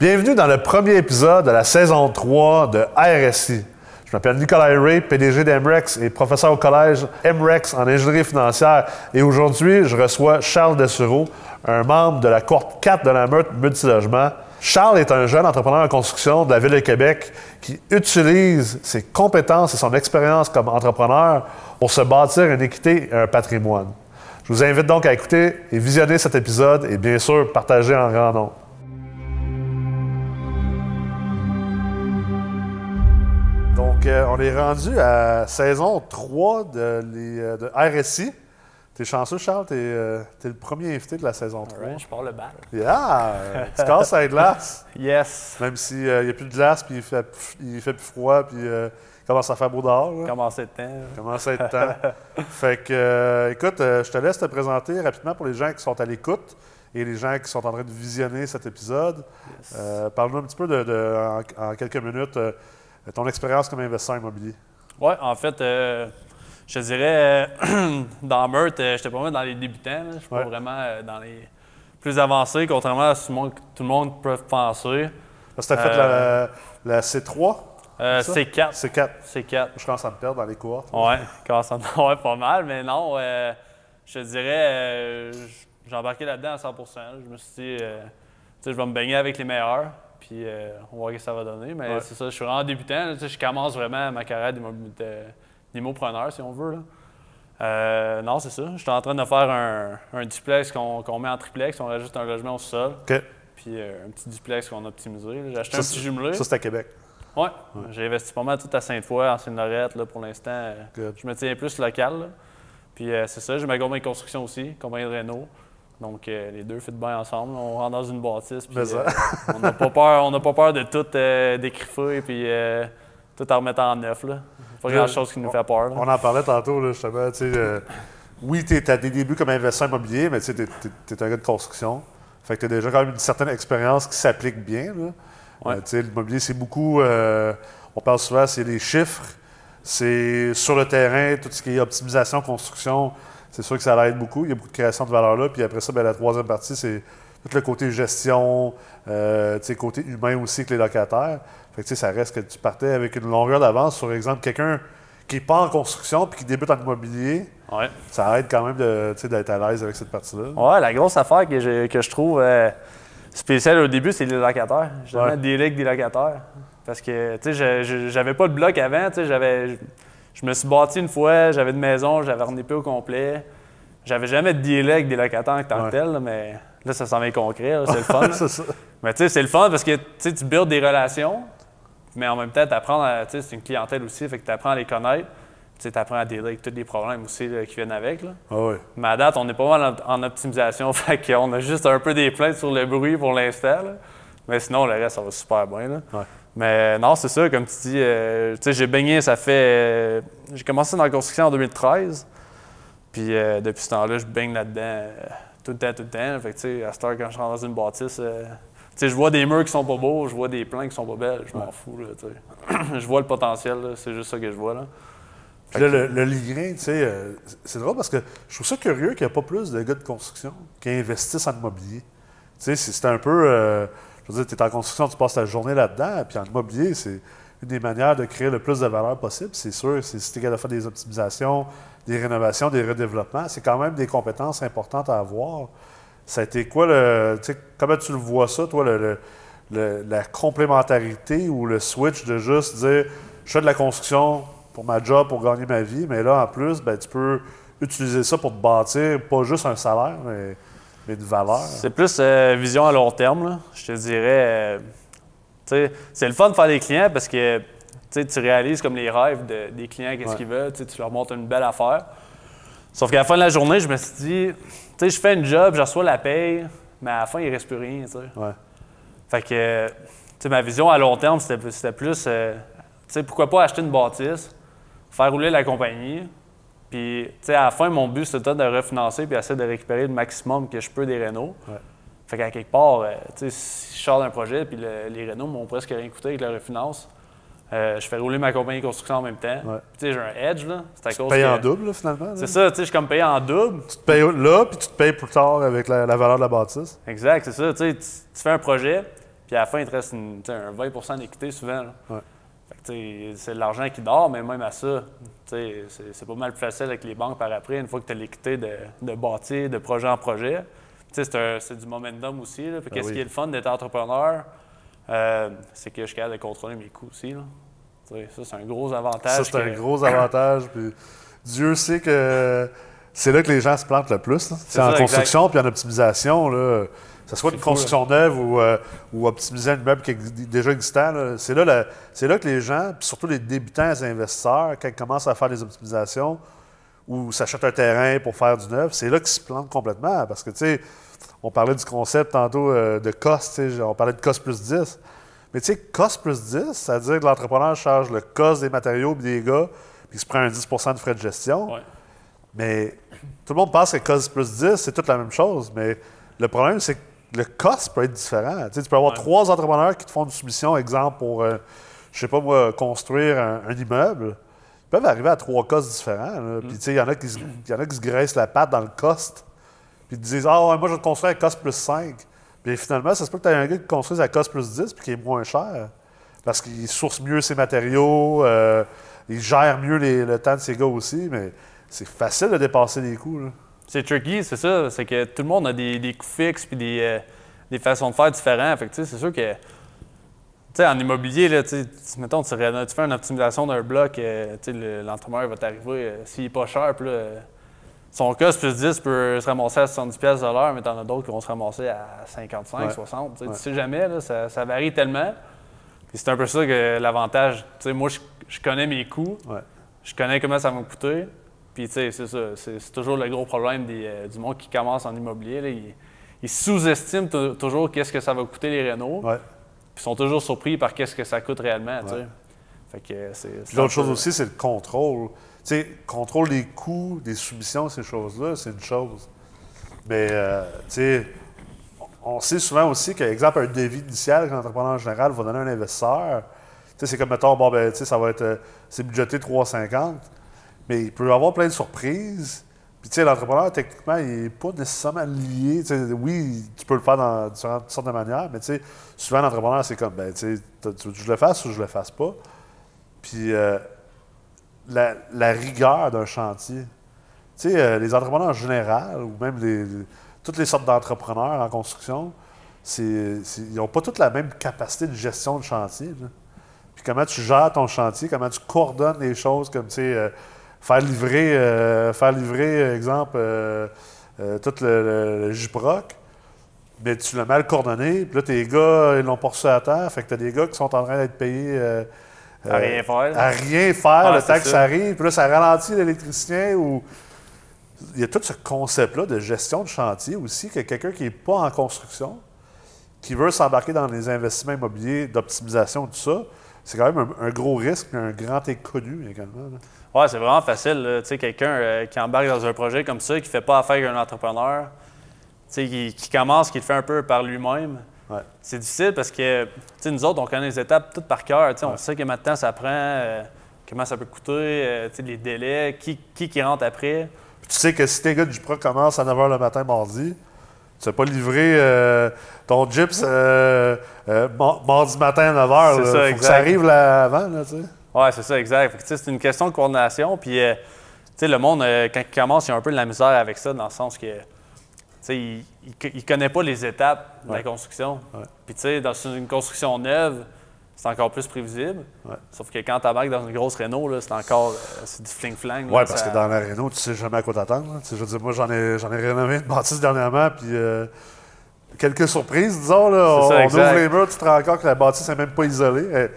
Bienvenue dans le premier épisode de la saison 3 de RSI. Je m'appelle Nicolas Ray, PDG d'Emrex et professeur au collège Emrex en ingénierie financière. Et aujourd'hui, je reçois Charles Dessureau, un membre de la cohorte 4 de la meute multilogement. Charles est un jeune entrepreneur en construction de la Ville de Québec qui utilise ses compétences et son expérience comme entrepreneur pour se bâtir une équité et un patrimoine. Je vous invite donc à écouter et visionner cet épisode et bien sûr partager en grand nombre. Donc, euh, on est rendu à saison 3 de, les, euh, de RSI. T'es chanceux, Charles, t'es euh, le premier invité de la saison 3. Alright, je pars le bal. Yeah! tu casses la glace, Yes. même s'il n'y a plus de glace, puis il fait, il fait plus froid, puis euh, il commence à faire beau dehors. là. Commencer le temps. commence à être temps. fait que, euh, écoute, euh, je te laisse te présenter rapidement pour les gens qui sont à l'écoute et les gens qui sont en train de visionner cet épisode. Yes. Euh, Parle-nous un petit peu de, de- en, en quelques minutes euh, ton expérience comme investisseur immobilier? Ouais, en fait, euh, je te dirais, euh, dans Meurthe, euh, j'étais pas mal dans les débutants. Je suis Ouais. pas vraiment euh, dans les plus avancés, contrairement à ce monde- tout le monde peut penser. Parce que tu as fait Euh, la, la C3, Euh, c'est 4. C4. C'est 4. Je commence à me perdre dans les quand ça ouais, pas mal, mais non, euh, je te dirais, euh, j'ai embarqué là-dedans à 100% Je me suis dit, euh, je vais me baigner avec les meilleurs, puis euh, on va voir ce que ça va donner. Mais Ouais. c'est ça, je suis vraiment débutant, là, je commence vraiment ma carrière d'immopreneur, si on veut. Là. Euh, non, c'est ça. Je suis en train de faire un, un duplex qu'on met en triplex, on rajoute un logement au sol, OK. puis euh, un petit duplex qu'on a optimisé. J'ai acheté un petit jumelé. Ça, c'est à Québec. Ouais. J'ai investi pas mal tout à Sainte-Foy, en Seine-Lorette, pour l'instant. Je me tiens plus local. là. Puis euh, c'est ça, j'ai ma compagnie de construction aussi, compagnie de Renault. Donc euh, les deux fit bien ensemble. On rentre dans une bâtisse. Puis, ça. euh, on n'a pas peur, on pas peur de tout euh, décriffer puis euh, tout en remettant en neuf. Là. Pas Je- grand chose qui nous fait peur. là. On en parlait tantôt, là, justement. oui, tu as des débuts comme investisseur immobilier, mais tu es, un gars de construction. Fait que tu as déjà quand même une certaine expérience qui s'applique bien. Ouais. L'immobilier, c'est beaucoup. on parle souvent, c'est les chiffres, c'est sur le terrain, tout ce qui est optimisation, construction. C'est sûr que ça l'aide beaucoup. Il y a beaucoup de création de valeur là. Puis après ça, ben, la troisième partie, c'est tout le côté gestion, euh, tu sais, côté humain aussi avec les locataires. Fait que, tu sais, ça reste que tu partais avec une longueur d'avance sur exemple quelqu'un qui n'est pas en construction puis qui débute en immobilier. Ouais. Ça aide quand même de, tu sais, d'être à l'aise avec cette partie-là. Ouais, la grosse affaire que je, que je trouve euh, spéciale au début, c'est les locataires. Je Ouais. ouais. des avec des locataires. Parce que, tu sais, j'avais pas de bloc avant. Tu sais, j'avais. Je, me suis bâti une fois, j'avais une maison, j'avais un épée au complet. J'avais jamais de deal avec des locataires en tant Ouais. que tel, là, mais là, ça s'en vient concret, c'est le fun. ça. Mais tu sais, c'est le fun parce que tu builds des relations, mais en même temps, tu apprends à. Tu sais, c'est une clientèle aussi, fait que tu apprends à les connaître. Tu apprends à dealer avec tous les problèmes aussi là, qui viennent avec. Là. Ah oui. Mais à date, on est pas mal en, en optimisation, fait qu'on a juste un peu des plaintes sur le bruit pour l'instant. Mais sinon, le reste, ça va super bien. là. Ouais. Mais non, c'est ça, comme tu dis, euh, tu sais, j'ai baigné, ça fait. euh, j'ai commencé dans la construction en 2013. Puis euh, depuis ce temps-là, je baigne là-dedans tout le temps, tout le temps. Fait que, tu sais, à cette heure, quand je rentre dans une bâtisse, tu sais, je vois des murs qui sont pas beaux, je vois des plans qui sont pas belles, je m'en fous, là, tu sais. je vois le potentiel, c'est juste ça que je vois, là. Puis là, le, le lien, tu sais, euh, c'est drôle parce que je trouve ça curieux qu'il n'y ait pas plus de gars de construction qui investissent en immobilier. Tu sais, c'est c'est un peu. euh, je veux tu es en construction, tu passes ta journée là-dedans, puis en immobilier, c'est une des manières de créer le plus de valeur possible. C'est sûr, c'est si tu es capable de faire des optimisations, des rénovations, des redéveloppements, c'est quand même des compétences importantes à avoir. Ça a été quoi le. Comment tu le vois ça, toi, le- la complémentarité ou le switch de juste dire je fais de la construction pour ma job, pour gagner ma vie, mais là, en plus, ben, tu peux utiliser ça pour te bâtir pas juste un salaire, mais, mais une valeur. C'est plus euh, vision à long terme, là. je te dirais. euh, c'est le fun de faire des clients parce que tu réalises comme les rêves de- des clients, qu'est-ce Ouais. qu'ils veulent, tu leur montres une belle affaire. Sauf qu'à la fin de la journée, je me suis dit, tu sais, je fais une job, je reçois la paye, mais à la fin, il ne reste plus rien. tu sais. Ouais. Fait que, tu sais, ma vision à long terme, c'était c'était plus, euh, tu sais, pourquoi pas acheter une bâtisse, faire rouler la compagnie, puis, tu sais, à la fin, mon but, c'était de refinancer puis essayer de récupérer le maximum que je peux des Renault. Ouais. Fait qu'à quelque part, euh, tu sais, si je sors d'un projet puis le- les Renault m'ont presque rien coûté avec la refinance, euh, je fais rouler ma compagnie de construction en même temps. Ouais. Puis, Tu sais, j'ai un edge, là. C'est à cause Paye que- en double, là, finalement. C'est ça, tu sais, je suis comme payé en double. Tu te payes là, puis tu te payes plus tard avec la, la valeur de la bâtisse. Exact, c'est ça. Tu sais, tu tu fais un projet, Puis à la fin, il te reste une- tu un 20% d'équité souvent. là. Ouais. C'est de l'argent qui dort, mais même à ça, c'est pas mal plus facile avec les banques par après, une fois que tu as l'équité de, de bâtir de projet en projet. C'est du momentum aussi. Ben Qu'est-ce oui. qui est le fun d'être entrepreneur? Euh, c'est que je suis capable de contrôler mes coûts aussi. Là. Ça, c'est un gros avantage. Ça, c'est un gros avantage. Puis Dieu sait que c'est là que les gens se plantent le plus. C'est en construction puis en optimisation. Là, que ce soit une construction neuve ou, euh, ou optimiser un immeuble qui est déjà existant, c'est là, la- c'est là que les gens, puis surtout les débutants, les investisseurs, quand ils commencent à faire des optimisations ou s'achètent un terrain pour faire du neuf, c'est là qu'ils se plantent complètement. Parce que, tu sais, on parlait du concept tantôt euh, de cost, tu sais, on parlait de cost plus 10. Mais tu sais, cost plus 10, c'est-à-dire que l'entrepreneur charge le cost des matériaux et des gars, puis il se prend un 10% de frais de gestion. Ouais. Mais tout le monde pense que cost plus 10, c'est toute la même chose. Mais le problème, c'est que le cost peut être différent. Tu, sais, tu peux avoir Ouais. trois entrepreneurs qui te font une soumission, exemple, pour, euh, je sais pas moi, construire un, un immeuble. Ils peuvent arriver à trois costs différents. Puis, tu sais, il y, en a qui se- il y en a qui se graissent la patte dans le cost. Puis, ils te disent Ah, ouais, moi, je vais te construire à cost plus 5. Puis, finalement, ça se peut que tu aies un gars qui construise à cost plus 10 puis qui est moins cher. Parce qu'il source mieux ses matériaux, euh, il gère mieux les- le temps de ses gars aussi. Mais c'est facile de dépasser les coûts. là. C'est tricky, c'est ça. C'est que tout le monde a des, des coûts fixes puis des, euh, des façons de faire différentes. Fait que, c'est sûr que, tu sais, en immobilier, là, tu mettons, tu, fais une optimisation d'un bloc, euh, tu sais, le- l'entrepreneur va t'arriver, euh, s'il n'est pas cher, puis son cost plus 10 peut se ramasser à 70$ pièces de l'heure, mais t'en as d'autres qui vont se ramasser à 55, Ouais. 60. Tu sais, Ouais. Tu sais jamais, là, ça, ça varie tellement. C'est un peu ça que l'avantage. Tu sais, moi, je, je connais mes coûts, Ouais. je connais comment ça va me coûter. Puis, tu sais, c'est ça. C'est toujours le gros problème des, euh, du monde qui commence en immobilier. là. Ils, ils sous-estiment tou- toujours qu'est-ce que ça va coûter les rénaux. Ouais. Puis, ils sont toujours surpris par qu'est-ce que ça coûte réellement, tu sais. Ouais. Fait que euh, c'est. L'autre chose aussi, c'est le contrôle. Tu sais, contrôle des coûts, des soumissions, ces choses-là, c'est une chose. Mais, euh, tu sais, on- sait souvent aussi qu'exemple, un devis initial qu'un entrepreneur en général va donner à un investisseur, tu sais, c'est comme, mettons, bon, ben, tu sais, ça va être, euh, c'est budgété 3,50, mais il peut y avoir plein de surprises. Puis, tu sais, l'entrepreneur, techniquement, il n'est pas nécessairement lié. Oui, tu peux le faire dans différentes sortes de manières, mais, tu sais, souvent, l'entrepreneur, c'est comme, ben, tu veux que je le fasse ou je le fasse pas? Puis euh, la, rigueur d'un chantier. Tu sais, euh, les entrepreneurs en général, ou même les, toutes les sortes d'entrepreneurs en construction, ils n'ont pas toutes la même capacité de gestion de chantier. Puis comment tu gères ton chantier, comment tu coordonnes les choses, comme tu sais, euh, faire livrer, euh, faire livrer, exemple, euh, euh, tout le, le, JPROC, mais tu l'as mal coordonné, puis là, tes gars, ils l'ont reçu à terre, fait que tu as des gars qui sont en train d'être payés. À rien faire. à rien faire Ouais, le c'est temps que ça. ça arrive. Puis là, ça ralentit l'électricien ou. Il y a tout ce concept-là de gestion de chantier aussi, que quelqu'un qui n'est pas en construction, qui veut s'embarquer dans les investissements immobiliers d'optimisation, tout ça, c'est quand même un, un gros risque un grand inconnu également. Ouais, c'est vraiment facile. Tu sais, quelqu'un euh, qui embarque dans un projet comme ça, qui fait pas affaire avec un entrepreneur, tu sais, qui, qui commence, qui le fait un peu par lui-même. Ouais. C'est difficile parce que, tu sais, nous autres, on connaît les étapes toutes par cœur. Tu sais, On Ouais. sait combien de temps ça prend, euh, comment ça peut coûter, euh, tu sais, les délais, qui, qui qui rentre après. Puis tu sais que si tes gars du PRO commencent à 9h le matin mardi, tu n'as pas livré euh, ton gyps euh, euh, mar- mardi matin à 9h. C'est ça, Faut que ça arrive là avant, là, tu sais. Ouais, c'est ça, exact. Fait que, c'est une question de coordination. Puis, euh, le monde, euh, quand il commence, il a un peu de la misère avec ça, dans le sens que, il, il connaît pas les étapes de Ouais. la construction. Ouais. Puis, tu sais, dans une construction neuve, c'est encore plus prévisible. Ouais. Sauf que quand tu embarques dans une grosse Renault, c'est encore euh, c'est du fling-flang. Oui, parce ça- que dans la Renault, tu sais jamais à quoi t'attendre. Je veux dire, moi, j'en ai, j'en ai rénové une bâtisse dernièrement, puis euh, quelques surprises, disons. Là, on, ça, on exact. ouvre les murs, tu te rends compte que la bâtisse n'est même pas isolée. Elle,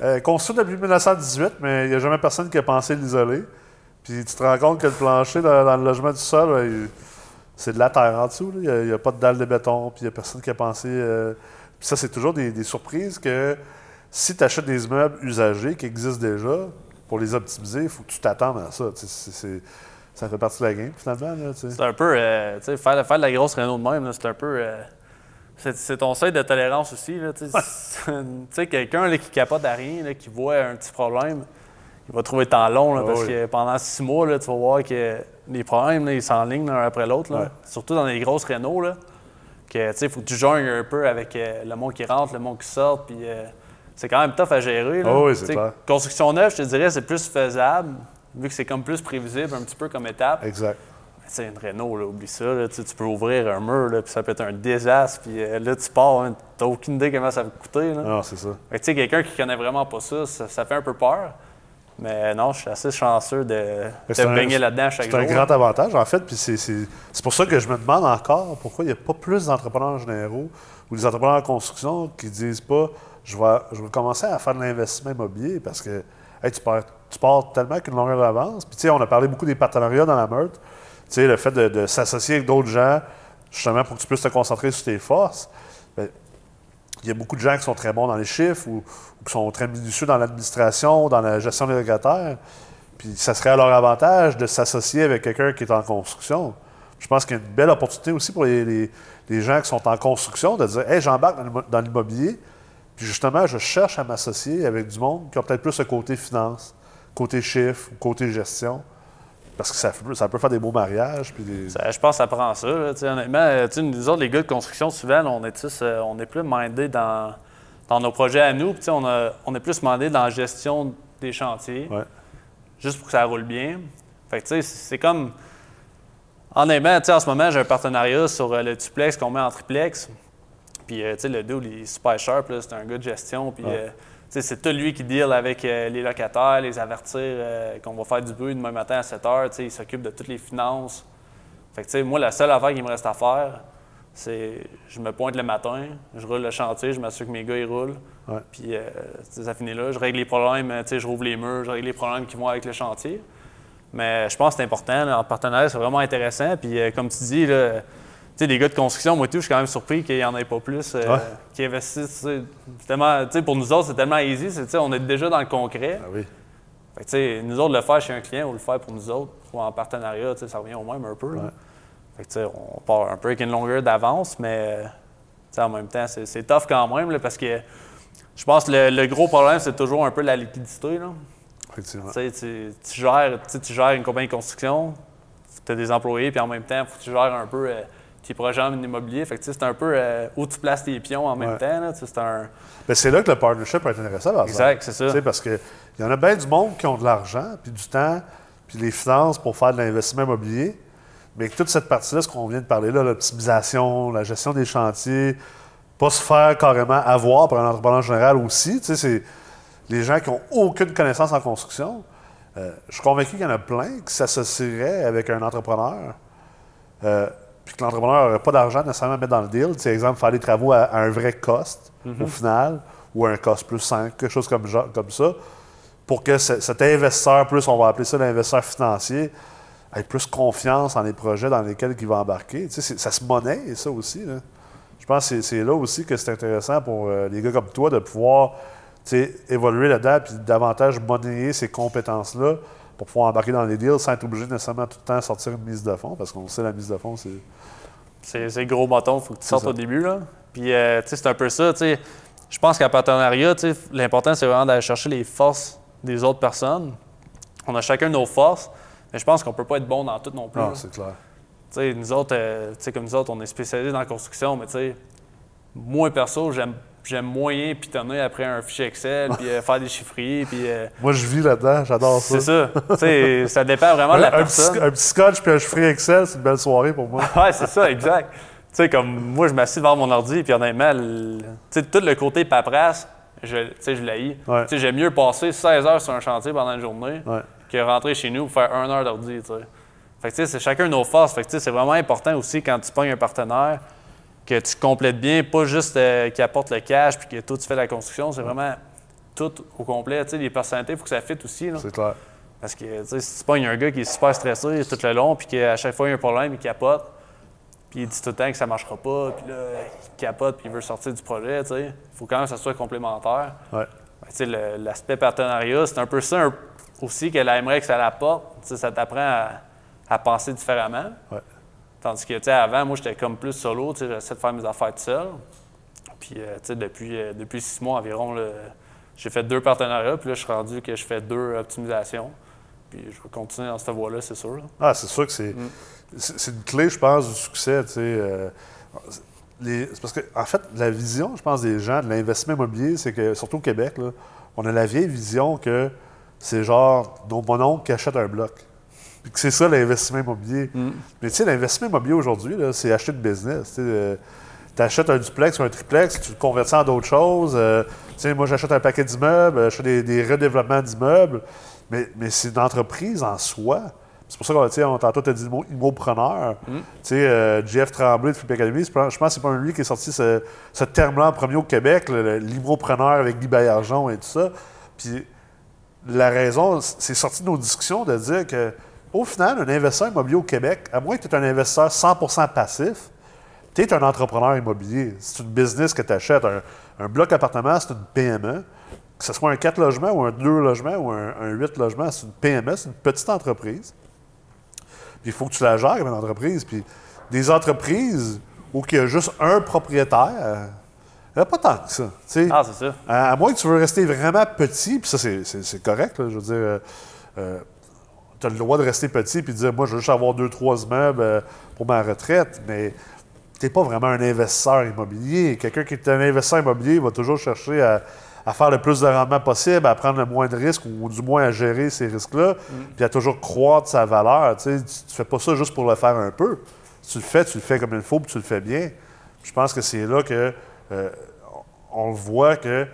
elle est construite depuis 1918, mais il n'y a jamais personne qui a pensé l'isoler. Puis tu te rends compte que le plancher dans, dans le logement du sol, là, il- c'est de la terre en dessous. Il n'y a pas de dalle de béton, puis il n'y a personne qui a pensé. euh, Puis ça, c'est toujours des, des surprises que si tu achètes des immeubles usagés qui existent déjà, pour les optimiser, il faut que tu t'attendes à ça. Ça fait partie de la game, finalement. C'est un peu, euh, tu sais, faire, faire de la grosse Renault de même, c'est un peu. euh, c'est ton seuil de tolérance aussi. Tu sais. tu sais, quelqu'un qui capote à rien, là, qui voit un petit problème, il va trouver le temps long là, parce oui. que pendant six mois, là, tu vas voir que les problèmes, là, ils s'enlignent l'un après l'autre. Ouais. Surtout dans les grosses. Que, tu sais, faut que tu jongles un peu avec euh, le monde qui rentre, le monde qui sort, puis euh, c'est quand même tough à gérer. Là. Ah oui, c'est clair. Construction neuve, je te dirais, c'est plus faisable, vu que c'est comme plus prévisible, un petit peu comme étape. Exact. Sais, une Renault, là, oublie ça. Là, tu peux ouvrir un mur, là, puis ça peut être un désastre. Puis euh, là, tu pars, hein, t'as aucune idée comment ça va coûter. Là. Non, c'est ça. Tu sais, quelqu'un qui connaît vraiment pas ça, ça, ça fait un peu peur. Mais non, je suis assez chanceux de, de c'est baigner là-dedans chaque C'est jour. un grand avantage, en fait. Puis c'est- c'est c'est pour ça que je me demande encore pourquoi il n'y a pas plus d'entrepreneurs généraux ou des entrepreneurs en construction qui disent pas je vais, je commencer à faire de l'investissement immobilier parce que tu, pars, tu pars tellement qu'une longueur d'avance. Puis tu sais, on a parlé beaucoup des partenariats dans la meute. Tu sais, le fait de, s'associer avec d'autres gens, justement pour que tu puisses te concentrer sur tes forces. Ben, il y a beaucoup de gens qui sont très bons dans les chiffres ou, qui sont très minutieux dans l'administration, dans la gestion des locataires. Puis ça serait à leur avantage de s'associer avec quelqu'un qui est en construction. Je pense qu'il y a une belle opportunité aussi pour les, les- les gens qui sont en construction de dire Hey, j'embarque dans l'immobilier, puis justement, je cherche à m'associer avec du monde qui a peut-être plus le côté finance, côté chiffres, ou côté gestion. Parce que ça, peut- ça peut faire des beaux mariages. Puis des... Ça- je pense que ça prend ça. là, honnêtement, Euh, nous autres, les gars de construction, souvent, on est, tous, euh, on est plus mindés dans, dans nos projets à nous. puis on, a- on est plus mindés dans la gestion des chantiers, Ouais. juste pour que ça roule bien. Fait que, tu sais, c'est comme. Honnêtement, tu sais, en ce moment, j'ai un partenariat sur euh, le duplex qu'on met en triplex. Puis, euh, tu sais, le dude, il est super sharp, c'est un gars de gestion. Puis, Ouais. euh, tu sais, c'est tout lui qui deal avec euh, les locataires, les avertir qu'on va faire du bruit demain matin à 7 heures. Tu sais, il s'occupe de toutes les finances. Fait que, tu sais, moi, la seule affaire qu'il me reste à faire, c'est je me pointe le matin, je roule le chantier, je m'assure que mes gars, ils roulent. Ouais. Puis, euh, ça finit là. Je règle les problèmes, tu sais, je rouvre les murs, je règle les problèmes qui vont avec le chantier. Mais je pense que c'est important. là, en partenariat, c'est vraiment intéressant. Puis, euh, comme tu dis, là, sais, des gars de construction, moi, tout, je suis quand même surpris qu'il n'y en ait pas plus euh, Ouais. qui investissent. tellement- tu sais, pour nous autres, c'est tellement easy. on est déjà dans le concret. Ah oui. Fait que, nous autres, le faire chez un client ou le faire pour nous autres, ou en partenariat, ça revient au même un peu. Ouais. Fait que, on part un peu avec une longueur d'avance, mais en même temps, c'est, tough quand même, là, parce que je pense que le, le gros problème, c'est toujours un peu la liquidité. Là. Effectivement. Tu gères, tu gères une compagnie de construction, tu as des employés, puis en même temps, il faut que tu gères un peu euh, projets en immobilier. Fait que, tu sais, c'est un peu euh, où tu places tes pions en même Ouais. temps. Là, c'est un... Ben, c'est là que le partnership peut être intéressant. par. Exact, c'est ça. Tu sais, parce qu'il y en a bien du monde qui ont de l'argent, puis du temps, puis les finances pour faire de l'investissement immobilier. Mais toute cette partie-là, ce qu'on vient de parler là, l'optimisation, la gestion des chantiers, pas se faire carrément avoir par un entrepreneur général aussi. Tu sais, c'est les gens qui n'ont aucune connaissance en construction. euh, je suis convaincu qu'il y en a plein qui s'associeraient avec un entrepreneur. euh, puis que l'entrepreneur n'aurait pas d'argent nécessairement à mettre dans le deal. Tu sais, exemple, faire des travaux à, à un vrai cost au final, ou à un cost plus 5, quelque chose comme, genre- comme ça, pour que ce- cet investisseur, plus on va appeler ça l'investisseur financier, ait plus confiance en les projets dans lesquels il va embarquer. Tu sais, c'est- ça se monnaie, ça aussi. là. Je pense que c'est- c'est là aussi que c'est intéressant pour euh, les gars comme toi de pouvoir évoluer là-dedans puis davantage monnayer ces compétences-là pour pouvoir embarquer dans les deals sans être obligé nécessairement tout le temps sortir une mise de fonds, parce qu'on sait la mise de fonds, c'est. C'est gros bâton, il faut que tu sortes ça. au début. Là. Puis, euh, tu sais, c'est un peu ça. tu sais. Je pense qu'en partenariat, tu sais, l'important, c'est vraiment d'aller chercher les forces des autres personnes. On a chacun nos forces, mais je pense qu'on peut pas être bon dans tout non plus. Non, là. c'est clair. Tu sais, nous autres, euh, tu sais, comme nous autres, on est spécialisés dans la construction, mais tu sais, moi, perso, j'aime, j'aime moyen pitonner après un fichier Excel, puis euh, faire des chiffriers, puis euh, Moi, je vis là-dedans, j'adore ça. c'est ça. Ça dépend vraiment de la un, petit, personne. un petit scotch puis un chiffrier Excel, c'est une belle soirée pour moi. Ouais, c'est ça, exact. tu sais, comme moi, je m'assieds devant mon ordi, puis honnêtement, le- tu sais, tout le côté paperasse, je, tu sais, je l'haïs. Ouais. Tu sais, j'aime mieux passer 16 heures sur un chantier pendant une journée Ouais. que rentrer chez nous pour faire une heure d'ordi, tu sais. Fait que, tu sais, c'est chacun nos forces. Fait que, tu sais, c'est vraiment important aussi quand tu pognes un partenaire que tu complètes bien, pas juste euh, qu'il apporte le cash puis que toi, tu fais la construction. C'est vraiment tout au complet. Tu sais, les personnalités, il faut que ça fitte aussi. C'est clair. Parce que tu sais, si tu pognes un gars qui est super stressé tout le long, puis qu'à chaque fois il y a un problème, il capote, puis il dit tout le temps que ça marchera pas, puis là, il capote, puis il veut sortir du projet, tu sais. Il faut quand même que ça soit complémentaire. Ouais. Ben, tu sais, le- l'aspect partenariat, c'est un peu ça un- aussi qu'elle aimerait que ça l'apporte. Tu sais, ça t'apprend à, à penser différemment. Ouais. Tandis que, tu sais, avant, moi, j'étais comme plus solo, tu sais, j'essaie de faire mes affaires tout seul. Puis, euh, tu sais, depuis, euh, depuis six mois environ, j'ai fait deux partenariats, puis là, je suis rendu que je fais deux optimisations. Puis, je vais continuer dans cette voie-là, c'est sûr. Ah, c'est sûr que c'est Mm. une clé, je pense, du succès. tu sais, euh, parce que, en fait, la vision, je pense, des gens de l'investissement immobilier, c'est que, surtout au Québec, là, on a la vieille vision que c'est genre nos- mon oncle qui achète un bloc. Puis que c'est ça l'investissement immobilier. Mais tu sais, l'investissement immobilier aujourd'hui, là, c'est acheter de business. tu achètes un duplex ou un triplex, tu le convertis en d'autres choses. Euh, tu sais, moi, j'achète un paquet d'immeubles, je fais des, des redéveloppements d'immeubles. Mais, mais c'est une entreprise en soi. C'est pour ça qu'on tantôt, tu as dit le mot immopreneur. Tu sais, euh, Jeff Tremblay de Flip Academy, je pense que c'est pas lui qui est sorti ce, ce terme-là en premier au Québec, l'immopreneur avec Guy Baillargeon et tout ça. Puis la raison, c'est sorti de nos discussions de dire que, au final, un investisseur immobilier au Québec, à moins que tu aies un investisseur 100% passif, tu es un entrepreneur immobilier. C'est une business que tu achètes. Un, un bloc appartement, c'est une PME. Que ce soit un 4 logements ou un 2 logements ou un, un 8 logements, c'est une PME, c'est une petite entreprise. Puis il faut que tu la gères comme une entreprise. Puis des entreprises où il y a juste un propriétaire, il n'y a pas tant que ça. Ah, c'est ça. À, à moins que tu veux rester vraiment petit, puis ça, c'est- correct, là, je veux dire. Tu as le droit de rester petit puis de dire, moi, je veux juste avoir deux, trois immeubles euh, pour ma retraite, mais tu n'es pas vraiment un investisseur immobilier. Quelqu'un qui est un investisseur immobilier va toujours chercher à, à faire le plus de rendement possible, à prendre le moins de risques ou du moins à gérer ces risques-là, puis à toujours croître sa valeur. Tu ne fais pas ça juste pour le faire un peu. Si tu le fais, tu le fais comme il faut, puis tu le fais bien. Je pense que c'est là que euh, on le voit que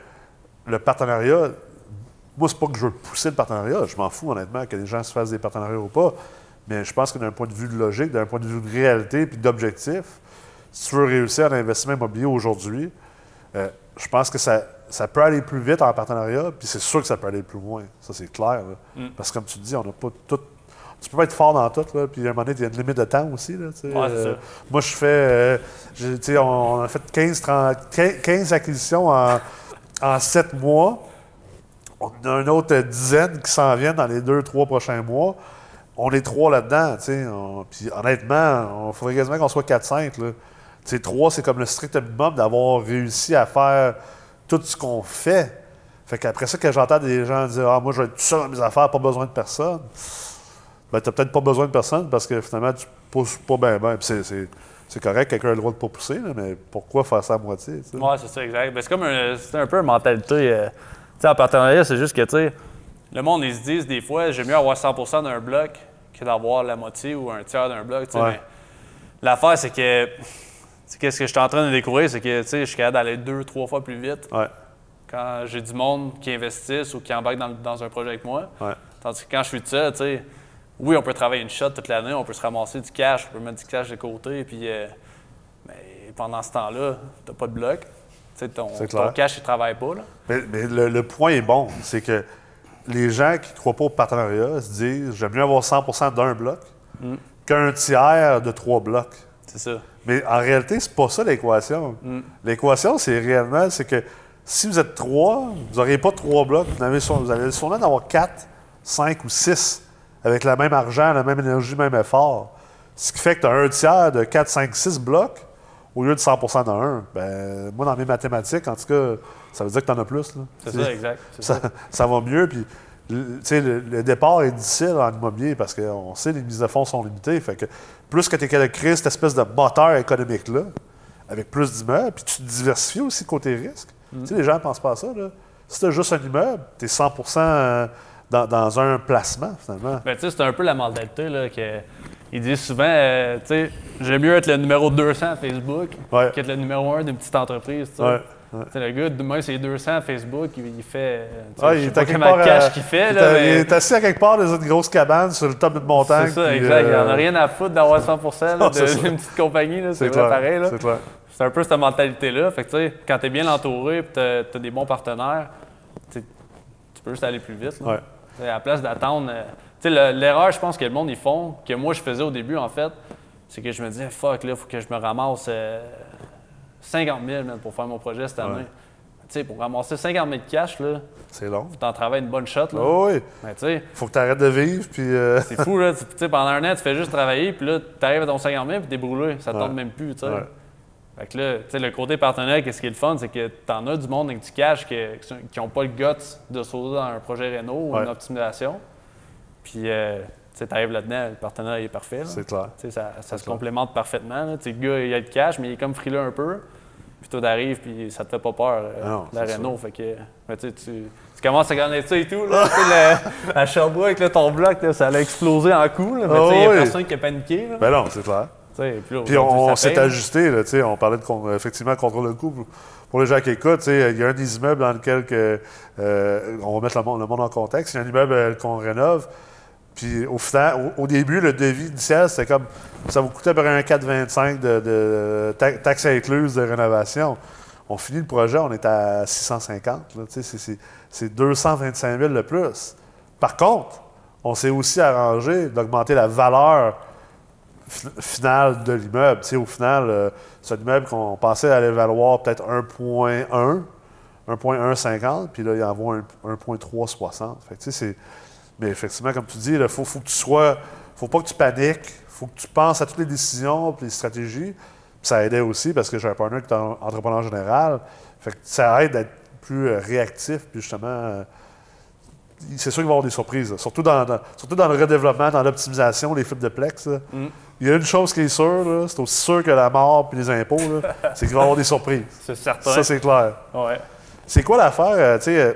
le partenariat, moi, c'est pas que je veux pousser le partenariat. Je m'en fous, honnêtement, que les gens se fassent des partenariats ou pas. Mais je pense que d'un point de vue de logique, d'un point de vue de réalité puis d'objectif, si tu veux réussir à l'investissement immobilier aujourd'hui, euh, je pense que ça, ça peut aller plus vite en partenariat, puis c'est sûr que ça peut aller plus loin. Ça, c'est clair. là. Parce que, comme tu dis, on n'a pas tout. Tu peux pas être fort dans tout, là, puis à un moment donné, il y a une limite de temps aussi. Là. Ouais, ça. moi, je fais. euh, on, on a fait 15, 30, 15 15 acquisitions en, en 7 mois. On a une autre dizaine qui s'en viennent dans les deux, trois prochains mois. On est trois là-dedans, Puis honnêtement, il faudrait quasiment qu'on soit 4-5. là. Tu sais, trois, c'est comme le strict minimum d'avoir réussi à faire tout ce qu'on fait. Fait qu'après ça, quand j'entends des gens dire Ah, moi, je vais être tout seul dans mes affaires, pas besoin de personne. Ben, t'as peut-être pas besoin de personne parce que finalement, tu pousses pas bien, c'est- c'est correct, quelqu'un a le droit de pas pousser, là, mais pourquoi faire ça à moitié? Ouais, c'est ça, exact. Ben, c'est comme un, c'est un peu une mentalité. euh, sais, en partenariat, c'est juste que, tu sais, le monde, ils se disent des fois, j'aime mieux avoir 100% d'un bloc que d'avoir la moitié ou un tiers d'un bloc. tu sais, Ouais. mais L'affaire, c'est que, qu'est-ce que je suis en train de découvrir, c'est que, tu sais, je suis capable d'aller deux, trois fois plus vite Ouais, quand j'ai du monde qui investissent ou qui embarque dans, dans un projet avec moi. ouais. Tandis que quand je suis tout seul, tu sais, oui, on peut travailler une shot toute l'année, on peut se ramasser du cash, on peut mettre du cash de côté, puis euh, mais pendant ce temps-là, t'as pas de bloc. Ton, ton cash, il travaille pas. Là. Mais, mais le, le point est bon, c'est que les gens qui ne croient pas au partenariat se disent j'aime mieux avoir 100% d'un bloc qu'un tiers de trois blocs. C'est ça. Mais en réalité, c'est pas ça l'équation. L'équation, c'est réellement, c'est que si vous êtes trois, vous n'aurez pas trois blocs, vous, avez vous allez sûrement en avoir quatre, cinq ou six avec le même argent, la même énergie, le même effort. Ce qui fait que tu as un tiers de 4, 5, 6 blocs au lieu de 100% dans un. Ben, moi, dans mes mathématiques, en tout cas, ça veut dire que tu en as plus. C'est ça, exact. Ça. ça, ça va mieux. Puis, le, le, départ est difficile en immobilier parce qu'on sait que les mises de fonds sont limitées. Fait que plus que tu es capable de créer cette espèce de moteur économique-là, avec plus d'immeubles, puis tu te diversifies aussi côté risque. Tu sais, les gens ne pensent pas à ça. Là. Si tu as juste un immeuble, tu es 100 euh, dans, dans un placement, finalement. Ben, tu sais, c'est un peu la mentalité, là, que ils disent souvent, euh, tu sais, j'aime mieux être le numéro 200 à Facebook Ouais. qu'être le numéro 1 d'une petite entreprise. Ouais, ouais. Le gars, demain, c'est 200 à Facebook, il, il fait, euh, Ouais, je sais pas comment de cash euh, qu'il fait, il là, mais- Il est assis à quelque part dans une grosse cabane sur le top d'une montagne. C'est ça, puis, exact. Il n'y en euh, a rien à foutre d'avoir 100 là, Non, de- c'est ça. d'une petite compagnie. C'est vrai, pareil. là. C'est clair. C'est un peu cette mentalité-là. Fait que, tu sais, quand tu es bien entouré et tu as, des bons partenaires, tu peux juste aller plus vite. là. Ouais. À la place d'attendre. euh, le- l'erreur, je pense que le monde, ils font, que moi, je faisais au début, en fait, c'est que je me disais, fuck, là, il faut que je me ramasse euh, 50 000 man, pour faire mon projet cette année. Ouais. Tu sais, pour ramasser 50 000 de cash, là, C'est long. faut t'en travailler une bonne shot. Là. Oh oui, Mais tu sais, faut que tu arrêtes de vivre, puis... euh, c'est fou, là. Tu sais, pendant un an, tu fais juste travailler, puis là, tu arrives à ton 50 000, puis t'es brûlé. Ça Ouais. tente même plus, tu sais. Ouais. Fait que là, tu sais, le côté partenaire, qu'est-ce qui est le fun, c'est que t'en as du monde avec du cash que- qui n'ont pas le guts de sauter dans un projet Renault ou une optimisation. Puis, euh, tu arrives là-dedans, le partenaire est parfait. C'est clair. Ça, ça se clair. complémente parfaitement. là. Le gars, il a de cash, mais il est comme frileux un peu. Puis toi, t'arrives, puis ça te fait pas peur, euh, Ah non, la Renault. Fait que, mais tu, sais, tu, tu commences à connaître ça et tout. Là, le- à Sherbrooke, là, ton bloc, là, ça allait exploser en coups. Là, mais Ah il y a oui. personne qui a paniqué. Là. Ben non, c'est clair. Puis Puis on, s'est ajusté, là, on parlait de effectivement contrôle de coût. Pour, les gens qui écoutent, il y a un des immeubles dans lequel que, euh, on va mettre le monde, le monde en contexte. Il y a un immeuble euh, qu'on rénove. Puis au, final, au, début, le devis initial, c'était comme ça vous coûtait à peu près un 4,25 de, de ta- taxes incluses de rénovation. On finit le projet, on est à 650. là, tu sais, c'est- c'est- C'est 225 000 de plus. Par contre, on s'est aussi arrangé d'augmenter la valeur fi- finale de l'immeuble. Au final, euh, c'est un immeuble qu'on pensait allait valoir peut-être 1,1, 1,150, puis là, il en vaut un- 1,360. Fait c'est- Mais effectivement, comme tu dis, il faut, faut que tu sois. faut pas que tu paniques, faut que tu penses à toutes les décisions et les stratégies. Puis ça aidait aussi parce que j'ai un partner qui est en- entrepreneur général. Fait que ça aide d'être plus euh, réactif, puis justement. euh, c'est sûr qu'il va y avoir des surprises, là. surtout, dans, dans- surtout dans le redéveloppement, dans l'optimisation, les flips de plex. là. Mm. Il y a une chose qui est sûre, c'est aussi sûr que la mort puis les impôts, c'est qu'il va y avoir des surprises. C'est certain. Ça, c'est clair. ouais. C'est quoi l'affaire, euh, tu sais, euh,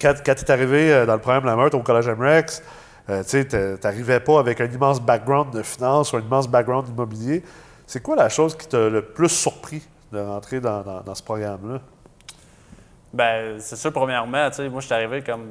quand, quand tu es arrivé euh, dans le programme La Meurthe au Collège MREX, euh, tu t'arrivais pas avec un immense background de finance ou un immense background immobilier. C'est quoi la chose qui t'a le plus surpris de rentrer dans, dans- dans ce programme-là? Ben, c'est sûr, premièrement, tu sais, moi, je suis arrivé comme,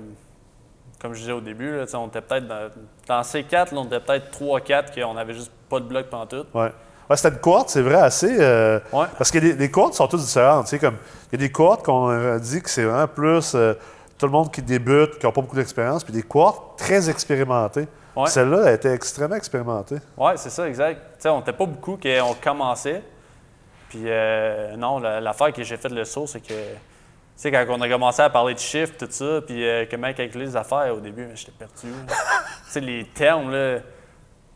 comme je disais au début, là, on était peut-être dans, dans C4, là, on était peut-être 3-4 qu'on n'avait juste pas de bloc pendant tout. Ouais. Ouais, c'était une cohorte, c'est vrai, assez. euh, Ouais. Parce que les, les cohortes sont toutes différentes. Comme, il y a des cohortes qu'on euh, dit que c'est vraiment plus euh, tout le monde qui débute, qui n'a pas beaucoup d'expérience, puis des cohortes très expérimentées. Ouais. Celle-là elle était extrêmement expérimentée. Oui, c'est ça, exact. Tu sais, on n'était pas beaucoup qu'on commençait. Puis, euh, non, la- l'affaire que j'ai fait le saut, c'est que, tu sais, quand on a commencé à parler de chiffres, tout ça, puis euh, comment calculer les affaires, au début, j'étais perdu. tu sais, les termes, là. Tu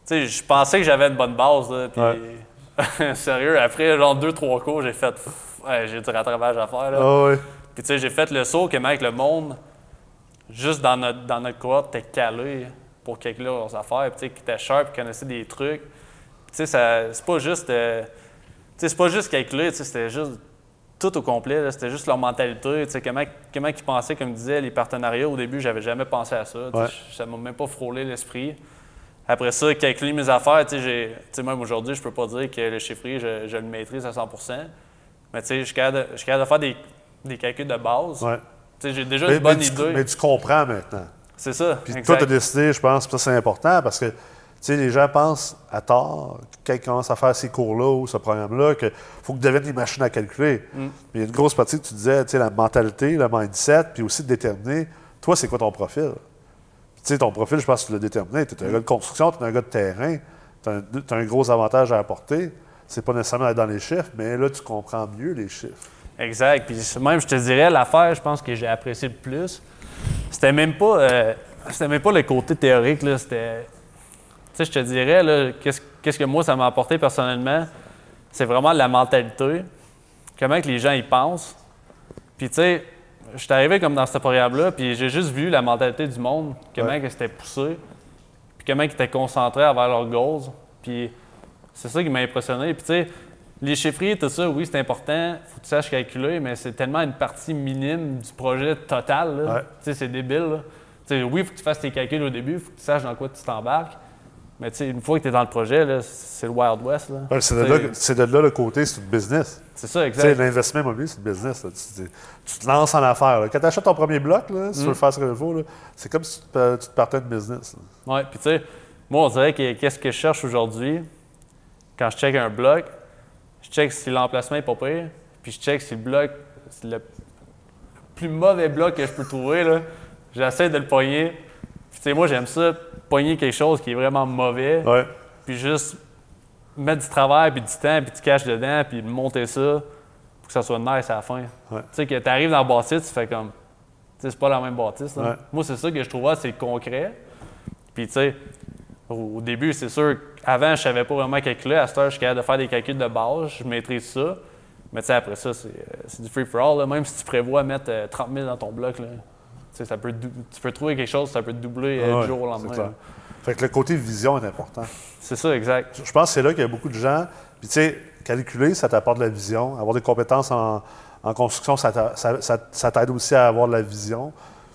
sais, je pensais que j'avais une bonne base, là. Puis, sérieux, après, genre deux, trois cours, j'ai fait, pff, ouais, j'ai du rattrapage à faire, là. Ah. Puis tu sais, j'ai fait le saut que le monde, juste dans notre, dans notre cohorte, était calé pour calculer leurs affaires, puis tu sais, qui était sharp, qui connaissait des trucs. Puis tu sais, c'est pas juste... euh, c'est pas juste calculer, c'était juste tout au complet, c'était juste leur mentalité, comment, comment ils pensaient, comme disait, les partenariats. Au début, j'avais jamais pensé à ça, Ouais. ça m'a même pas frôlé l'esprit. Après ça, calculer mes affaires, même aujourd'hui, je peux pas dire que le chiffrier, je, je le maîtrise à 100 Mais tu sais, je suis capable de- je suis capable de faire des, des calculs de base. Ouais. Tu sais, J'ai déjà Mais, une bonne mais tu, idée. mais tu comprends maintenant. C'est ça. Puis exact. toi, tu as décidé, je pense, que ça c'est important parce que tu sais, les gens pensent à tort, quand ils commencent à faire ces cours-là ou ce programme-là, qu'il faut qu'ils deviennent des machines à calculer. Mm. Mais il y a une grosse partie que tu disais, tu sais, la mentalité, le mindset, puis aussi de déterminer, toi, c'est quoi ton profil? Tu sais, ton profil, je pense que tu l'as déterminé. Tu es un gars de construction, tu es un gars de terrain, tu as, un gros avantage à apporter. C'est pas nécessairement dans les chiffres, mais là, tu comprends mieux les chiffres. Exact. Puis même, je te dirais, l'affaire, je pense que j'ai apprécié le plus, c'était même pas, euh, c'était même pas le côté théorique. Là, c'était, tu sais, je te dirais, là, qu'est-ce, qu'est-ce que moi, ça m'a apporté personnellement, c'est vraiment la mentalité, comment que les gens y pensent. Puis, tu sais, je suis arrivé comme dans ce programme-là, puis j'ai juste vu la mentalité du monde, comment Ouais. que c'était poussé, puis comment ils étaient concentrés vers leurs goals. Puis c'est ça qui m'a impressionné. Puis tu sais, les chiffriers, tout ça, oui, c'est important, faut que tu saches calculer, mais c'est tellement une partie minime du projet total. Ouais. Tu sais, c'est débile. là. Tu sais, oui, il faut que tu fasses tes calculs au début, il faut que tu saches dans quoi tu t'embarques. Mais tu sais, une fois que tu es dans le projet, c'est le Wild West. Ouais, c'est, de là, c'est de là le côté, c'est une business. C'est ça, exact. l'investissement immobilier, c'est le business. Tu, te lances en affaires. là. Quand tu achètes ton premier bloc, là, si tu veux le faire sur le faut, c'est comme si tu te, tu te partais de business. Oui, puis tu sais, moi, on dirait que qu'est-ce que je cherche aujourd'hui, quand je check un bloc, je check si l'emplacement est pas pire, puis je check si le bloc, c'est le plus mauvais bloc que je peux trouver, là. J'essaie de le pogner. Puis tu sais, moi, j'aime ça, pogner quelque chose qui est vraiment mauvais, Ouais. puis juste mettre du travail, puis du temps, puis du cash dedans, puis monter ça pour que ça soit nice à la fin. Ouais. Tu sais, que tu arrives dans la bâtisse, tu fais comme. Tu sais, c'est pas la même bâtisse. là. Ouais. Moi, c'est ça que je trouvais, c'est concret. Puis, tu sais, au, début, c'est sûr, avant, je savais pas vraiment calculer. À cette heure, je suis capable de faire des calculs de base, je maîtrise ça. Mais, tu sais, après ça, c'est euh, du free-for-all. Même si tu prévois mettre euh, 30 000 dans ton bloc, là, tu sais, ça peut dou- tu peux trouver quelque chose, ça peut te doubler euh, Ah du jour au lendemain. Fait que le côté vision est important. C'est ça, exact. Je pense que c'est là qu'il y a beaucoup de gens. Puis, tu sais, calculer, ça t'apporte de la vision. Avoir des compétences en, en construction, ça t'a- ça- ça- ça t'aide aussi à avoir de la vision.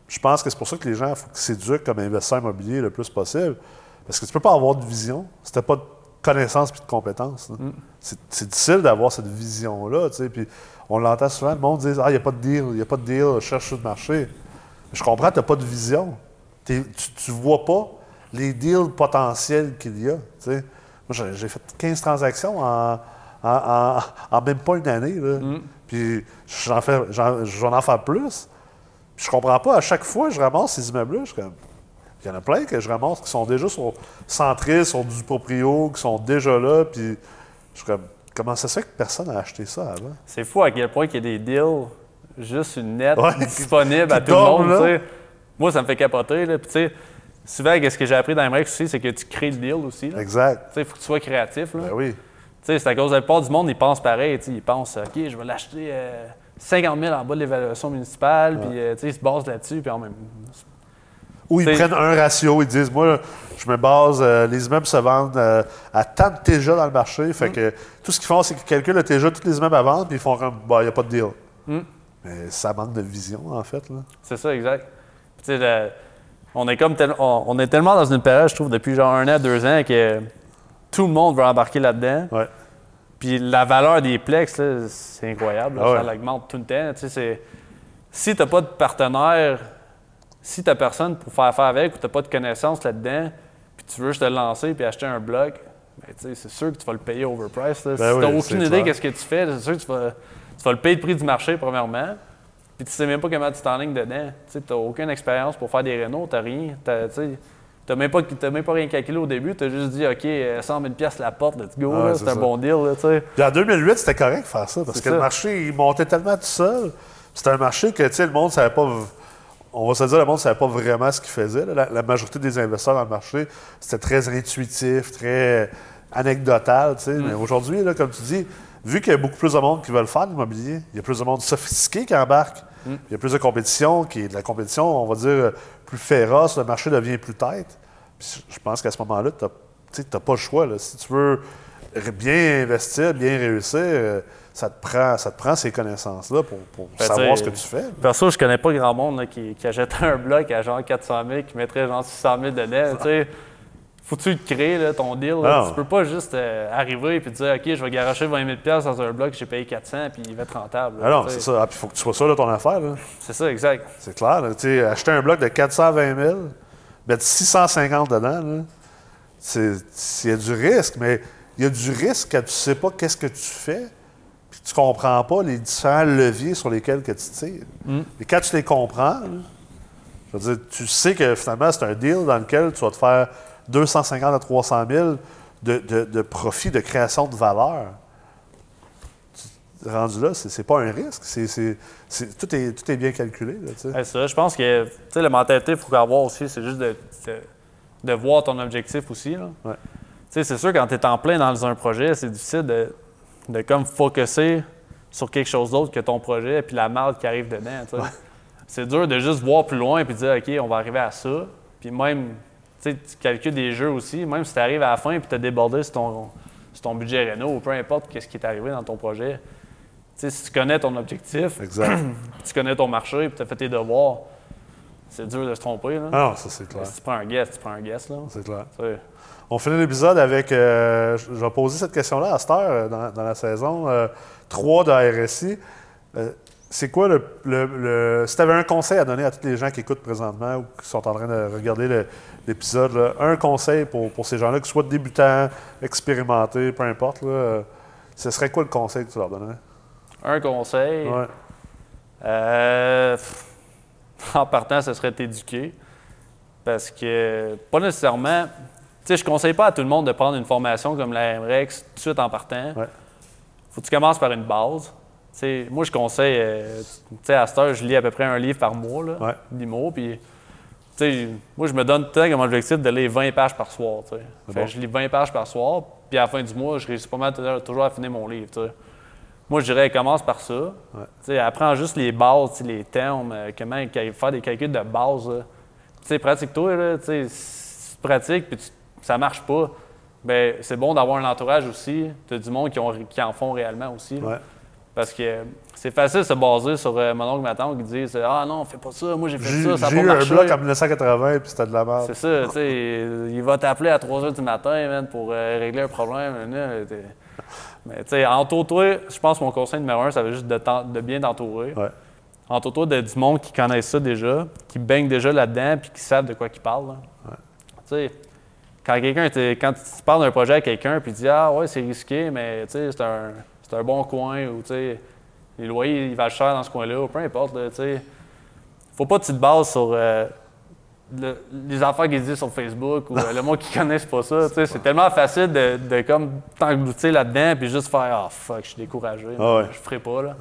Je pense que c'est pour ça que les gens, il faut qu'ils s'éduquent comme investisseurs immobiliers le plus possible. Parce que tu peux pas avoir de vision si tu pas de connaissances puis de compétences. là. C'est difficile d'avoir cette vision-là. tu sais. Puis on l'entend souvent, le monde dit Ah, il n'y a pas de deal, il n'y a pas de deal, je cherche sur le marché. Je comprends, tu n'as pas de vision. Tu ne vois pas les deals potentiels qu'il y a. tu sais. Moi, j'ai fait 15 transactions en, en- en- en même pas une année. là. Puis j'en fais, j'en, en fais plus. Puis je comprends pas, à chaque fois je ramasse ces immeubles-là, je suis comme. Il y en a plein que je ramasse qui sont déjà sur, centrés sur du proprio, qui sont déjà là. Puis je suis comme. Comment ça se fait que personne n'a acheté ça avant? C'est fou à quel point il y a des deals juste une net Ouais, disponible à tout le monde. tu. Moi, ça me fait capoter. Là. Puis, tu sais, souvent, ce que j'ai appris dans MREX aussi, c'est que tu crées le deal aussi. là. Tu Exact. sais, il faut que tu sois créatif. Là. Ben oui. Tu sais, c'est à cause de la plupart du monde, ils pensent pareil. tu sais, Ils pensent, OK, je vais l'acheter euh, 50 000 en bas de l'évaluation municipale, puis euh, tu sais, ils se basent là-dessus, puis en même Ou ils prennent un ratio, ils disent Moi, je me base, euh, les immeubles se vendent euh, à tant de TGA dans le marché. Fait que tout ce qu'ils font, c'est qu'ils calculent le TGA, tous les immeubles à vendre, puis ils font comme Bah, il n'y a pas de deal. Mm. Mais ça manque de vision, en fait. C'est ça, exact. Puis, le- on est comme tel- on, on est tellement dans une période, je trouve, depuis genre un an, deux ans, que tout le monde veut embarquer là-dedans. Ouais. Puis la valeur des plex, c'est incroyable. Ah ouais. Ça augmente tout le temps. Si tu n'as pas de partenaire, si tu n'as personne pour faire affaire avec ou tu n'as pas de connaissances là-dedans, puis tu veux juste te lancer puis acheter un bloc, ben, c'est sûr que tu vas le payer overprice. là. Ben si oui, tu n'as aucune idée de ce que tu fais, c'est sûr que tu vas, tu vas le payer le prix du marché, premièrement. Puis tu sais même pas comment tu t'enlignes dedans. Tu n'as aucune expérience pour faire des rénaux, tu n'as rien. T'as- tu T'as même, même pas rien calculé au début, tu as juste dit, OK, euh, 100 000 piastres la porte, let's go, Ah c'est un ça. bon deal. Là. Puis en 2008, c'était correct de faire ça, parce que ça. le marché, il montait tellement tout seul. C'était un marché que, tu sais, le monde savait pas. On va se dire, le monde savait pas vraiment ce qu'il faisait. La, la majorité des investisseurs dans le marché, c'était très intuitif, très anecdotal, tu sais. Mm. Mais aujourd'hui, là, comme tu dis, vu qu'il y a beaucoup plus de monde qui veulent faire de l'immobilier, il y a plus de monde sophistiqué qui embarque, Mm. il y a plus de compétition, qui est de la compétition, on va dire, plus féroce, le marché devient plus tête. Puis je pense qu'à ce moment-là, tu n'as pas le choix. là. Si tu veux bien investir, bien réussir, euh, ça te prend, ça te prend ces connaissances-là pour, pour Ben, savoir ce que tu fais. Perso, je connais pas grand monde là, qui, qui achèterait un bloc à genre 400 000, qui mettrait genre 600 000 dedans. tu sais. Faut que tu le crées, là, ton deal. là? Tu peux pas juste euh, arriver et dire, OK, je vais garocher 20 000 piastres dans un bloc, j'ai payé 400 puis il va être rentable. là, Ah non, c'est ça. Ah, puis il faut que tu sois sûr de ton affaire. C'est ça, exact. C'est clair. là. Acheter un bloc de 420 000, mettre 650 dedans, il y a du risque, mais il y a du risque quand tu sais pas qu'est-ce que tu fais, tu comprends pas les différents leviers sur lesquels que tu tires. Et quand tu les comprends, je veux dire, tu sais que finalement, c'est un deal dans lequel tu vas te faire 250 à 300 000 de, de- de profit, de création de valeur. Tu- Rendu là, c'est pas un risque. tout, est, tout est bien calculé. Là. Ouais, ça, je pense que la mentalité qu'il faut avoir aussi, c'est juste de, de, de voir ton objectif aussi. Ouais. Tu sais, C'est sûr, quand tu es en plein dans un projet, c'est difficile de, de comme focuser sur quelque chose d'autre que ton projet et puis la marde qui arrive dedans. C'est dur de juste voir plus loin et de dire OK, on va arriver à ça. Puis même, tu calcules des jeux aussi, même si tu arrives à la fin et tu as débordé sur ton, sur ton budget Renault ou peu importe ce qui est arrivé dans ton projet. Si tu connais ton objectif, Exact. tu connais ton marché et tu as fait tes devoirs, c'est dur de se tromper. Là. Ah non, ça c'est clair. Si tu prends un guess, tu prends un guess. C'est clair. On finit l'épisode avec. euh, je vais poser cette question-là à cette heure euh, dans, dans la saison euh, 3 de RSI. Euh, c'est quoi le, le- le- Si tu avais un conseil à donner à tous les gens qui écoutent présentement ou qui sont en train de regarder l'épisode, un conseil pour, pour ces gens-là, qu'ils soient débutants, expérimentés, peu importe, là, euh, ce serait quoi le conseil que tu leur donnerais? Un conseil? Ouais. Euh, en partant, ce serait t'éduquer. Parce que, pas nécessairement. Sais, je conseille pas à tout le monde de prendre une formation comme la MREX tout de suite en partant. Ouais. Faut que tu commences par une base. Moi, je conseille, euh, à cette heure, je lis à peu près un livre par mois, là, Ouais. d'IMO, puis, tu sais, moi, je me donne tout le temps comme objectif de lire 20 pages par soir, Fait bon. Je lis 20 pages par soir, puis à la fin du mois, je réussis pas mal toujours- toujours à finir mon livre. Moi, je dirais, commence par ça. Apprends juste les bases, les termes, euh, comment faire des calculs de base. là. Tu sais, pratique-toi, tu pratiques puis tu- ça marche pas, ben c'est bon d'avoir un entourage aussi, de du monde qui, ont- qui en font réellement aussi. Ouais. Parce que c'est facile de se baser sur euh, mon oncle, ma tante qui disent Ah non, fais pas ça, moi j'ai fait J'ai ça, ça a j'ai pas eu un marché. bloc en 1980 puis c'était de la merde. C'est ça, tu sais, il va t'appeler à 3 h du matin, man, pour euh, régler un problème. là, Mais tu sais, entoure-toi, je pense que mon conseil numéro un, ça va juste de, bien t'entourer. Ouais. Entoure-toi de du monde qui connaissent ça déjà, qui baigne déjà là-dedans, puis qui savent de quoi ils parlent. là. Tu sais, quand quelqu'un, quand tu parles d'un projet à quelqu'un, puis tu dis Ah ouais, c'est risqué, mais tu sais, c'est un, un bon coin, ou tu sais, les loyers, ils valent cher dans ce coin-là, ou peu importe, là, tu sais. Faut pas que tu te bases sur euh, le- les affaires qu'ils disent sur Facebook ou euh, le monde qui connaissent pas ça. C'est tellement facile de, de comme t'engloutir là-dedans puis juste faire Ah fuck, je suis découragé. Ah ouais. Je ferai pas là.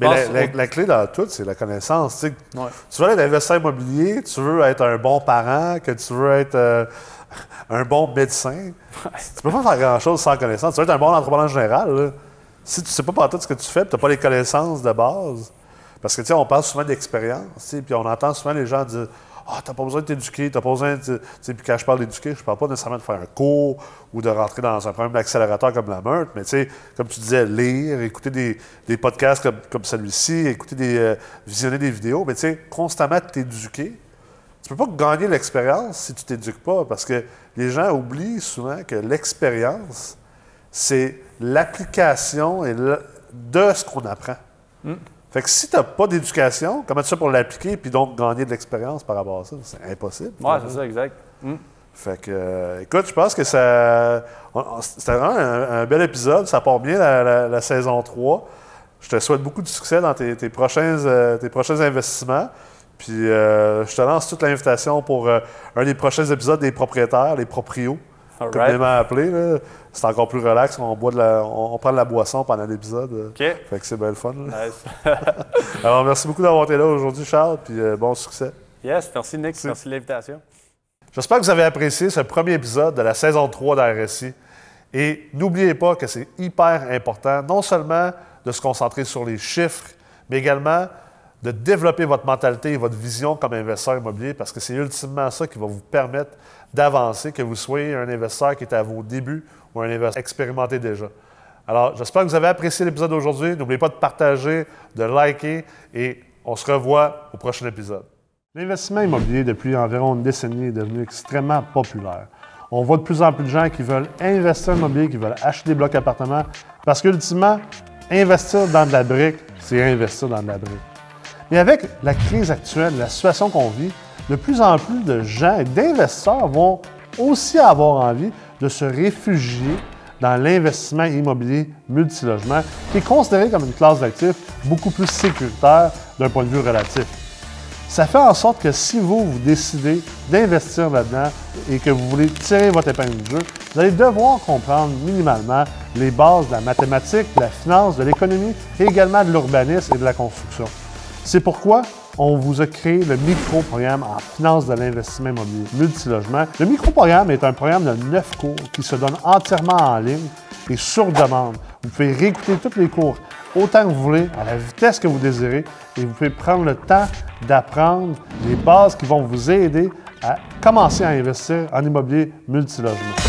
Mais la, pense- la- la clé dans tout, c'est la connaissance. Ouais. tu veux être investisseur immobilier, tu veux être un bon parent, que tu veux être euh, un bon médecin. Tu peux pas faire grand-chose sans connaissance. Tu veux être un bon entrepreneur général. là. Si tu sais pas par tout ce que tu fais, tu n'as pas les connaissances de base. Parce que, tu sais, on parle souvent d'expérience, puis on entend souvent les gens dire Ah, t'as pas besoin de t'éduquer, t'as pas besoin de. Puis quand je parle d'éduquer, je parle pas nécessairement de faire un cours ou de rentrer dans un programme d'accélérateur comme la meurtre, mais tu sais, comme tu disais, lire, écouter des, des podcasts comme, comme celui-ci, écouter des. euh, visionner des vidéos, mais tu sais, constamment t'éduquer. Tu peux pas gagner l'expérience si tu t'éduques pas, parce que les gens oublient souvent que l'expérience, c'est l'application et le- de ce qu'on apprend. Fait que si tu n'as pas d'éducation, comment tu fais pour l'appliquer puis donc gagner de l'expérience par rapport à ça? C'est impossible. Ouais, c'est ça, exact. Mm. Fait que, euh, écoute, je pense que ça. C'était vraiment un, un bel épisode. Ça part bien la, la- la saison 3. Je te souhaite beaucoup de succès dans tes, tes prochains, euh, tes prochains investissements. Puis euh, je te lance toute l'invitation pour euh, un des prochains épisodes des propriétaires, les proprios, communément appelés. C'est encore plus relax. On, boit de la- on, on prend de la boisson pendant l'épisode. OK. Fait que c'est bien le fun. Nice. Alors, merci beaucoup d'avoir été là aujourd'hui, Charles. Puis euh, bon succès. yes, merci Nick, merci de l'invitation. J'espère que vous avez apprécié ce premier épisode de la saison 3 d'RSI. Et n'oubliez pas que c'est hyper important, non seulement de se concentrer sur les chiffres, mais également de développer votre mentalité et votre vision comme investisseur immobilier, parce que c'est ultimement ça qui va vous permettre d'avancer, que vous soyez un investisseur qui est à vos débuts ou un investisseur expérimenté déjà. Alors, j'espère que vous avez apprécié l'épisode d'aujourd'hui. N'oubliez pas de partager, de liker et on se revoit au prochain épisode. L'investissement immobilier, depuis environ une décennie, est devenu extrêmement populaire. On voit de plus en plus de gens qui veulent investir en immobilier, qui veulent acheter des blocs appartements, parce qu'ultimement, investir dans de la brique, c'est investir dans de la brique. Mais avec la crise actuelle, la situation qu'on vit, de plus en plus de gens et d'investisseurs vont aussi avoir envie de se réfugier dans l'investissement immobilier multilogement, qui est considéré comme une classe d'actifs beaucoup plus sécuritaire d'un point de vue relatif. Ça fait en sorte que si vous, vous décidez d'investir là-dedans et que vous voulez tirer votre épingle du jeu, vous allez devoir comprendre minimalement les bases de la mathématique, de la finance, de l'économie et également de l'urbanisme et de la construction. C'est pourquoi on vous a créé le micro-programme en finance de l'investissement immobilier multilogement. Le micro-programme est un programme de neuf cours qui se donne entièrement en ligne et sur demande. Vous pouvez réécouter tous les cours autant que vous voulez, à la vitesse que vous désirez, et vous pouvez prendre le temps d'apprendre les bases qui vont vous aider à commencer à investir en immobilier multilogement.